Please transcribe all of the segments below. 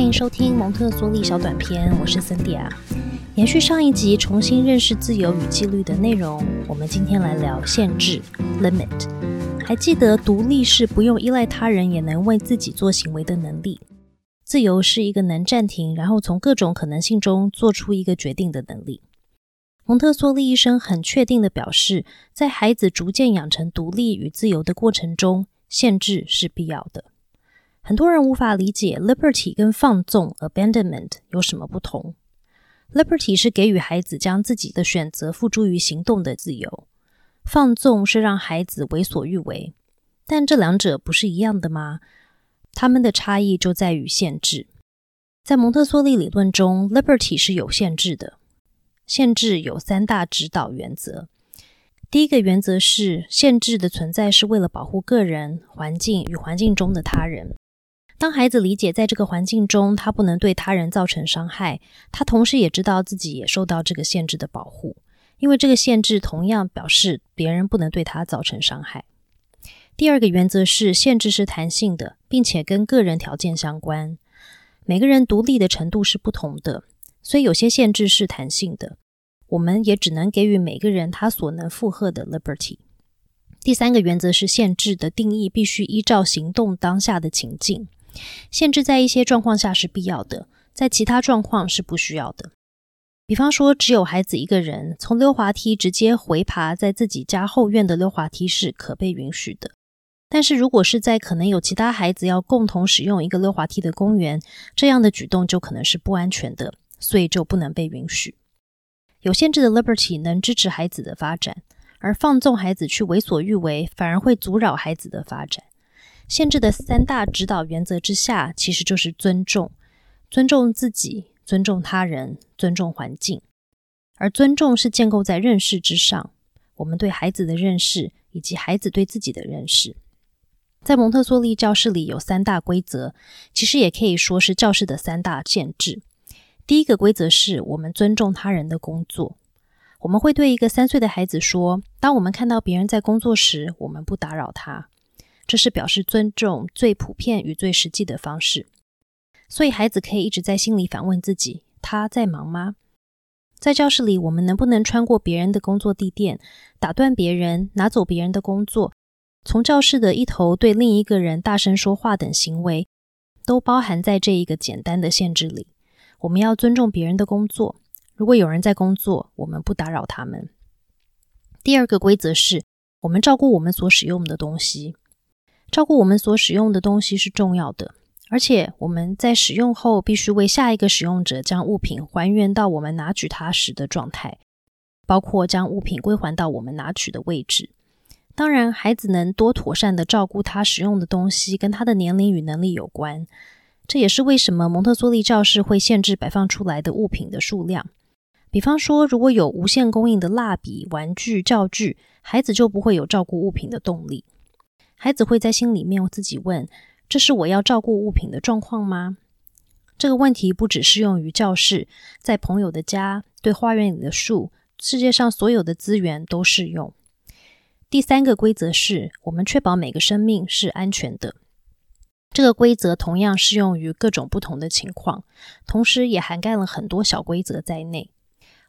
欢迎收听蒙特梭利小短片，我是森迪亚。延续上一集重新认识自由与纪律的内容，我们今天来聊限制 （limit）。还记得独立是不用依赖他人也能为自己做行为的能力，自由是一个能暂停，然后从各种可能性中做出一个决定的能力。蒙特梭利医生很确定的表示，在孩子逐渐养成独立与自由的过程中，限制是必要的。很多人无法理解 liberty 跟放纵 abandonment 有什么不同。liberty 是给予孩子将自己的选择付诸于行动的自由，放纵是让孩子为所欲为。但这两者不是一样的吗？他们的差异就在于限制。在蒙特梭利理论中，liberty 是有限制的。限制有三大指导原则。第一个原则是，限制的存在是为了保护个人、环境与环境中的他人。当孩子理解在这个环境中，他不能对他人造成伤害，他同时也知道自己也受到这个限制的保护，因为这个限制同样表示别人不能对他造成伤害。第二个原则是，限制是弹性的，并且跟个人条件相关。每个人独立的程度是不同的，所以有些限制是弹性的。我们也只能给予每个人他所能负荷的 liberty。第三个原则是，限制的定义必须依照行动当下的情境。限制在一些状况下是必要的，在其他状况是不需要的。比方说，只有孩子一个人从溜滑梯直接回爬在自己家后院的溜滑梯是可被允许的。但是如果是在可能有其他孩子要共同使用一个溜滑梯的公园，这样的举动就可能是不安全的，所以就不能被允许。有限制的 liberty 能支持孩子的发展，而放纵孩子去为所欲为，反而会阻扰孩子的发展。限制的三大指导原则之下，其实就是尊重、尊重自己、尊重他人、尊重环境。而尊重是建构在认识之上，我们对孩子的认识以及孩子对自己的认识。在蒙特梭利教室里有三大规则，其实也可以说是教室的三大限制。第一个规则是我们尊重他人的工作，我们会对一个三岁的孩子说：当我们看到别人在工作时，我们不打扰他。这是表示尊重最普遍与最实际的方式，所以孩子可以一直在心里反问自己：他在忙吗？在教室里，我们能不能穿过别人的工作地点，打断别人，拿走别人的工作，从教室的一头对另一个人大声说话等行为，都包含在这一个简单的限制里。我们要尊重别人的工作，如果有人在工作，我们不打扰他们。第二个规则是我们照顾我们所使用的东西。照顾我们所使用的东西是重要的，而且我们在使用后必须为下一个使用者将物品还原到我们拿取它时的状态，包括将物品归还到我们拿取的位置。当然，孩子能多妥善的照顾他使用的东西，跟他的年龄与能力有关。这也是为什么蒙特梭利教室会限制摆放出来的物品的数量。比方说，如果有无限供应的蜡笔、玩具、教具，孩子就不会有照顾物品的动力。孩子会在心里面自己问：“这是我要照顾物品的状况吗？”这个问题不只适用于教室，在朋友的家、对花园里的树、世界上所有的资源都适用。第三个规则是我们确保每个生命是安全的。这个规则同样适用于各种不同的情况，同时也涵盖了很多小规则在内。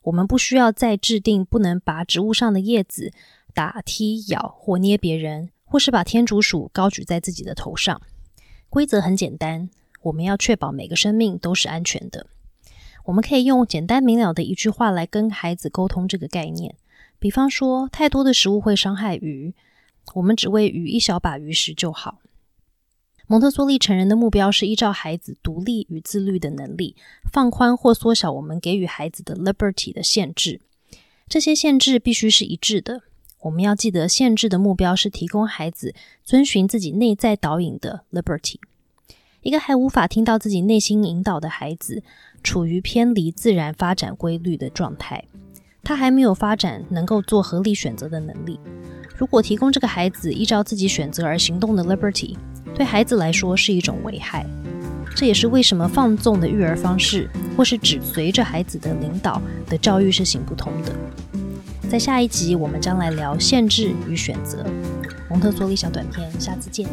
我们不需要再制定不能拔植物上的叶子、打、踢、咬或捏别人。或是把天竺鼠高举在自己的头上。规则很简单，我们要确保每个生命都是安全的。我们可以用简单明了的一句话来跟孩子沟通这个概念。比方说，太多的食物会伤害鱼，我们只喂鱼一小把鱼食就好。蒙特梭利成人的目标是依照孩子独立与自律的能力，放宽或缩小我们给予孩子的 liberty 的限制。这些限制必须是一致的。我们要记得，限制的目标是提供孩子遵循自己内在导引的 liberty。一个还无法听到自己内心引导的孩子，处于偏离自然发展规律的状态，他还没有发展能够做合理选择的能力。如果提供这个孩子依照自己选择而行动的 liberty，对孩子来说是一种危害。这也是为什么放纵的育儿方式，或是只随着孩子的领导的教育是行不通的。在下一集，我们将来聊限制与选择。蒙特梭利小短片，下次见。